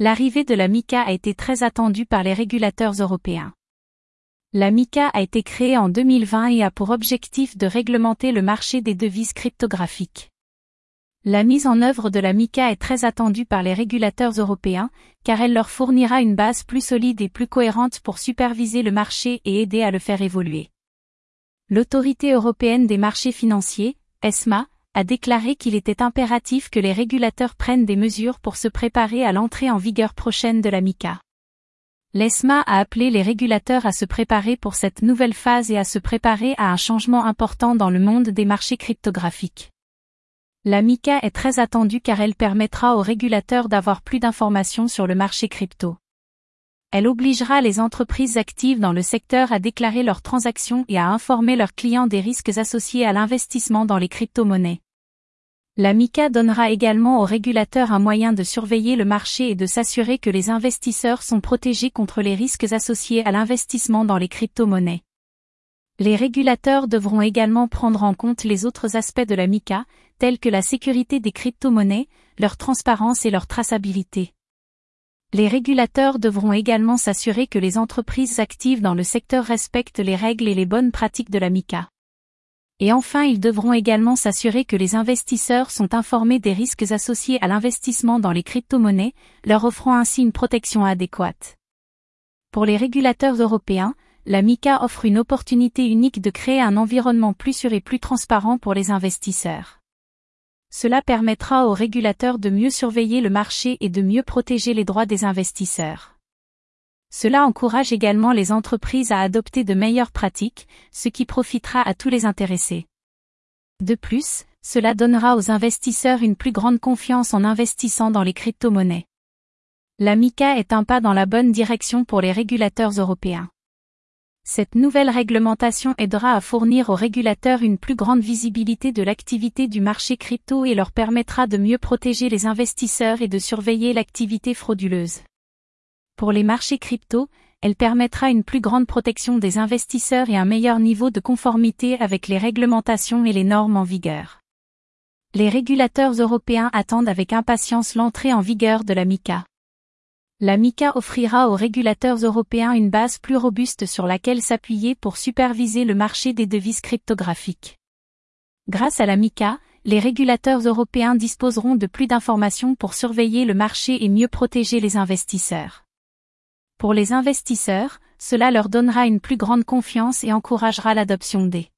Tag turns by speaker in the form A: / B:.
A: L'arrivée de la MICA a été très attendue par les régulateurs européens. La MICA a été créée en 2020 et a pour objectif de réglementer le marché des devises cryptographiques. La mise en œuvre de la MICA est très attendue par les régulateurs européens, car elle leur fournira une base plus solide et plus cohérente pour superviser le marché et aider à le faire évoluer. L'Autorité européenne des marchés financiers, ESMA, a déclaré qu'il était impératif que les régulateurs prennent des mesures pour se préparer à l'entrée en vigueur prochaine de la MICA. L'ESMA a appelé les régulateurs à se préparer pour cette nouvelle phase et à se préparer à un changement important dans le monde des marchés cryptographiques. La MICA est très attendue car elle permettra aux régulateurs d'avoir plus d'informations sur le marché crypto. Elle obligera les entreprises actives dans le secteur à déclarer leurs transactions et à informer leurs clients des risques associés à l'investissement dans les crypto-monnaies. La MICA donnera également aux régulateurs un moyen de surveiller le marché et de s'assurer que les investisseurs sont protégés contre les risques associés à l'investissement dans les crypto-monnaies. Les régulateurs devront également prendre en compte les autres aspects de la MICA, tels que la sécurité des crypto-monnaies, leur transparence et leur traçabilité. Les régulateurs devront également s'assurer que les entreprises actives dans le secteur respectent les règles et les bonnes pratiques de la MICA. Et enfin, ils devront également s'assurer que les investisseurs sont informés des risques associés à l'investissement dans les crypto-monnaies, leur offrant ainsi une protection adéquate. Pour les régulateurs européens, la MICA offre une opportunité unique de créer un environnement plus sûr et plus transparent pour les investisseurs. Cela permettra aux régulateurs de mieux surveiller le marché et de mieux protéger les droits des investisseurs. Cela encourage également les entreprises à adopter de meilleures pratiques, ce qui profitera à tous les intéressés. De plus, cela donnera aux investisseurs une plus grande confiance en investissant dans les crypto-monnaies. La MICA est un pas dans la bonne direction pour les régulateurs européens. Cette nouvelle réglementation aidera à fournir aux régulateurs une plus grande visibilité de l'activité du marché crypto et leur permettra de mieux protéger les investisseurs et de surveiller l'activité frauduleuse. Pour les marchés crypto, elle permettra une plus grande protection des investisseurs et un meilleur niveau de conformité avec les réglementations et les normes en vigueur. Les régulateurs européens attendent avec impatience l'entrée en vigueur de la MICA la MICA offrira aux régulateurs européens une base plus robuste sur laquelle s'appuyer pour superviser le marché des devises cryptographiques. Grâce à la MICA, les régulateurs européens disposeront de plus d'informations pour surveiller le marché et mieux protéger les investisseurs. Pour les investisseurs, cela leur donnera une plus grande confiance et encouragera l'adoption des